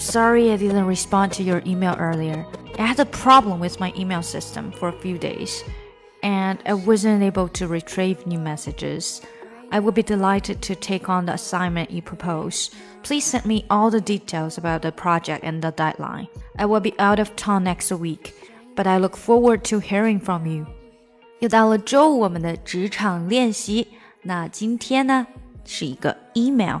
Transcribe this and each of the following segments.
sorry I didn't respond to your email earlier. I had a problem with my email system for a few days, and I wasn't able to retrieve new messages. I would be delighted to take on the assignment you propose. Please send me all the details about the project and the deadline. I will be out of town next week, but I look forward to hearing from you. 又到了周五我们的职场练习，那今天呢是一个 email。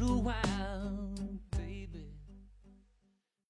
little while.